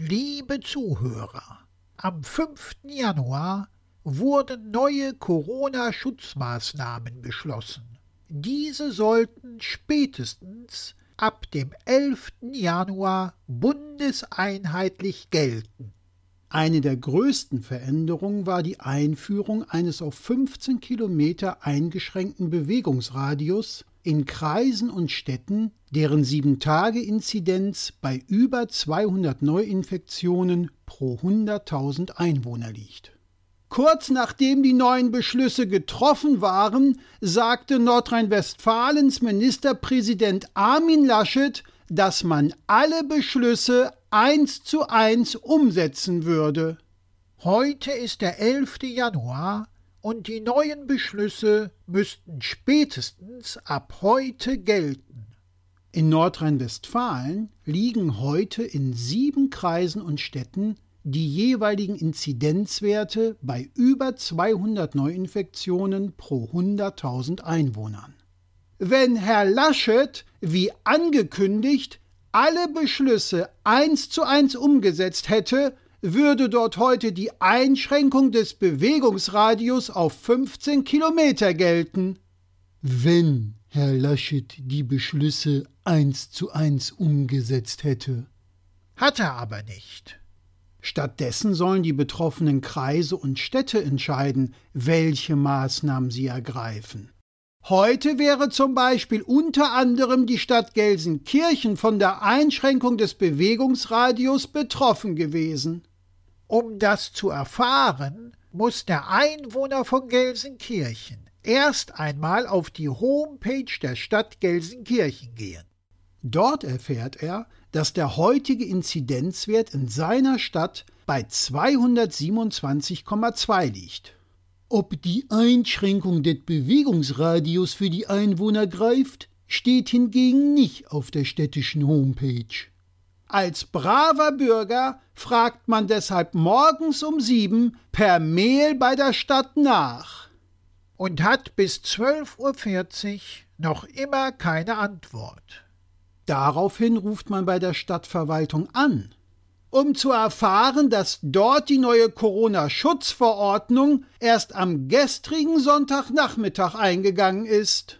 Liebe Zuhörer, am 5. Januar wurden neue Corona-Schutzmaßnahmen beschlossen. Diese sollten spätestens ab dem 11. Januar bundeseinheitlich gelten. Eine der größten Veränderungen war die Einführung eines auf 15 Kilometer eingeschränkten Bewegungsradius in Kreisen und Städten, deren 7-Tage-Inzidenz bei über 200 Neuinfektionen pro 100.000 Einwohner liegt. Kurz nachdem die neuen Beschlüsse getroffen waren, sagte Nordrhein-Westfalens Ministerpräsident Armin Laschet, dass man alle Beschlüsse eins zu eins umsetzen würde. Heute ist der 11. Januar und die neuen Beschlüsse müssten spätestens ab heute gelten. In Nordrhein-Westfalen liegen heute in sieben Kreisen und Städten die jeweiligen Inzidenzwerte bei über 200 Neuinfektionen pro 100.000 Einwohnern. Wenn Herr Laschet, wie angekündigt, alle Beschlüsse eins zu eins umgesetzt hätte, würde dort heute die Einschränkung des Bewegungsradius auf 15 Kilometer gelten. Wenn Herr Laschet die Beschlüsse eins zu eins umgesetzt hätte. Hat er aber nicht. Stattdessen sollen die betroffenen Kreise und Städte entscheiden, welche Maßnahmen sie ergreifen. Heute wäre zum Beispiel unter anderem die Stadt Gelsenkirchen von der Einschränkung des Bewegungsradius betroffen gewesen. Um das zu erfahren, muss der Einwohner von Gelsenkirchen erst einmal auf die Homepage der Stadt Gelsenkirchen gehen. Dort erfährt er, dass der heutige Inzidenzwert in seiner Stadt bei 227,2 liegt. Ob die Einschränkung des Bewegungsradius für die Einwohner greift, steht hingegen nicht auf der städtischen Homepage. Als braver Bürger fragt man deshalb morgens um sieben per Mail bei der Stadt nach. Und hat bis 12.40 Uhr noch immer keine Antwort. Daraufhin ruft man bei der Stadtverwaltung an um zu erfahren, dass dort die neue Corona-Schutzverordnung erst am gestrigen Sonntagnachmittag eingegangen ist.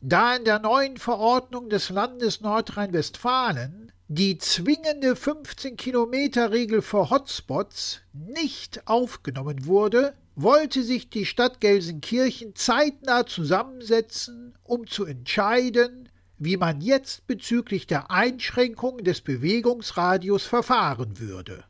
Da in der neuen Verordnung des Landes Nordrhein-Westfalen die zwingende 15-Kilometer-Regel für Hotspots nicht aufgenommen wurde, wollte sich die Stadt Gelsenkirchen zeitnah zusammensetzen, um zu entscheiden, wie man jetzt bezüglich der Einschränkung des Bewegungsradius verfahren würde.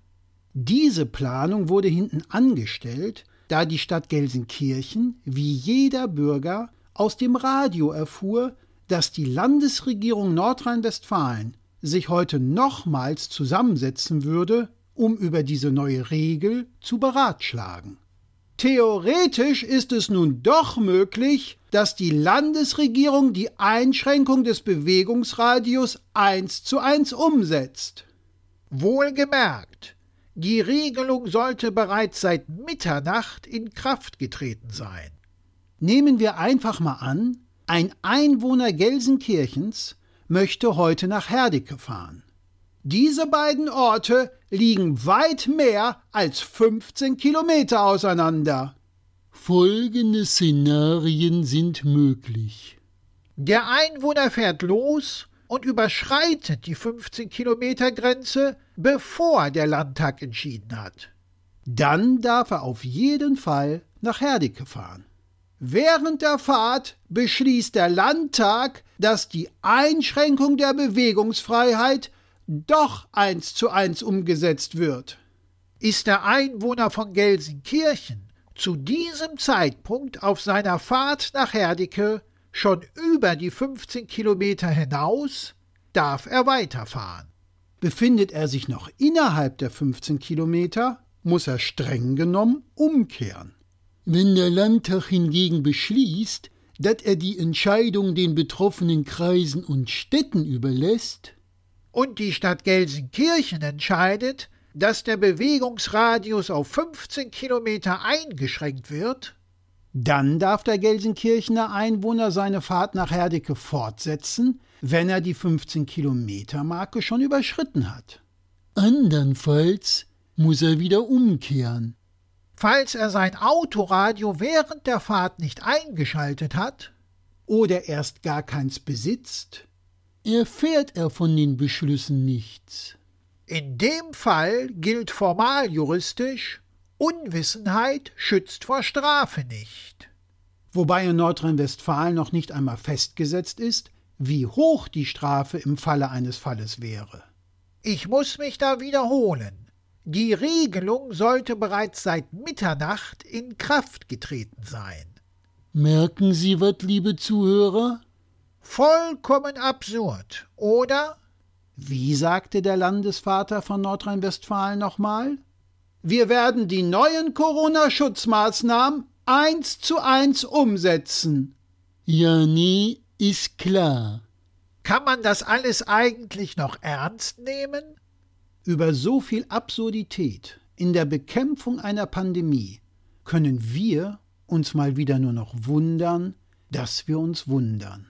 Diese Planung wurde hinten angestellt, da die Stadt Gelsenkirchen, wie jeder Bürger, aus dem Radio erfuhr, dass die Landesregierung Nordrhein-Westfalen sich heute nochmals zusammensetzen würde, um über diese neue Regel zu beratschlagen. Theoretisch ist es nun doch möglich, dass die Landesregierung die Einschränkung des Bewegungsradius eins zu eins umsetzt. Wohlgemerkt, die Regelung sollte bereits seit Mitternacht in Kraft getreten sein. Nehmen wir einfach mal an, ein Einwohner Gelsenkirchens möchte heute nach Herdecke fahren. Diese beiden Orte liegen weit mehr als 15 Kilometer auseinander. Folgende Szenarien sind möglich. Der Einwohner fährt los und überschreitet die 15 Kilometer Grenze, bevor der Landtag entschieden hat. Dann darf er auf jeden Fall nach Herdecke fahren. Während der Fahrt beschließt der Landtag, dass die Einschränkung der Bewegungsfreiheit doch eins zu eins umgesetzt wird. Ist der Einwohner von Gelsenkirchen zu diesem Zeitpunkt auf seiner Fahrt nach Herdecke schon über die 15 Kilometer hinaus, darf er weiterfahren. Befindet er sich noch innerhalb der 15 Kilometer, muss er streng genommen umkehren. Wenn der Landtag hingegen beschließt, dass er die Entscheidung den betroffenen Kreisen und Städten überlässt, und die Stadt Gelsenkirchen entscheidet, dass der Bewegungsradius auf 15 Kilometer eingeschränkt wird, dann darf der Gelsenkirchener Einwohner seine Fahrt nach Herdecke fortsetzen, wenn er die 15 Kilometer Marke schon überschritten hat. Andernfalls muss er wieder umkehren. Falls er sein Autoradio während der Fahrt nicht eingeschaltet hat oder erst gar keins besitzt, erfährt er von den Beschlüssen nichts. In dem Fall gilt formal juristisch, Unwissenheit schützt vor Strafe nicht. Wobei in Nordrhein-Westfalen noch nicht einmal festgesetzt ist, wie hoch die Strafe im Falle eines Falles wäre. Ich muss mich da wiederholen. Die Regelung sollte bereits seit Mitternacht in Kraft getreten sein. Merken Sie was, liebe Zuhörer? Vollkommen absurd, oder? Wie sagte der Landesvater von Nordrhein-Westfalen nochmal? Wir werden die neuen Corona-Schutzmaßnahmen eins zu eins umsetzen. Ja, nee, ist klar. Kann man das alles eigentlich noch ernst nehmen? Über so viel Absurdität in der Bekämpfung einer Pandemie können wir uns mal wieder nur noch wundern, dass wir uns wundern.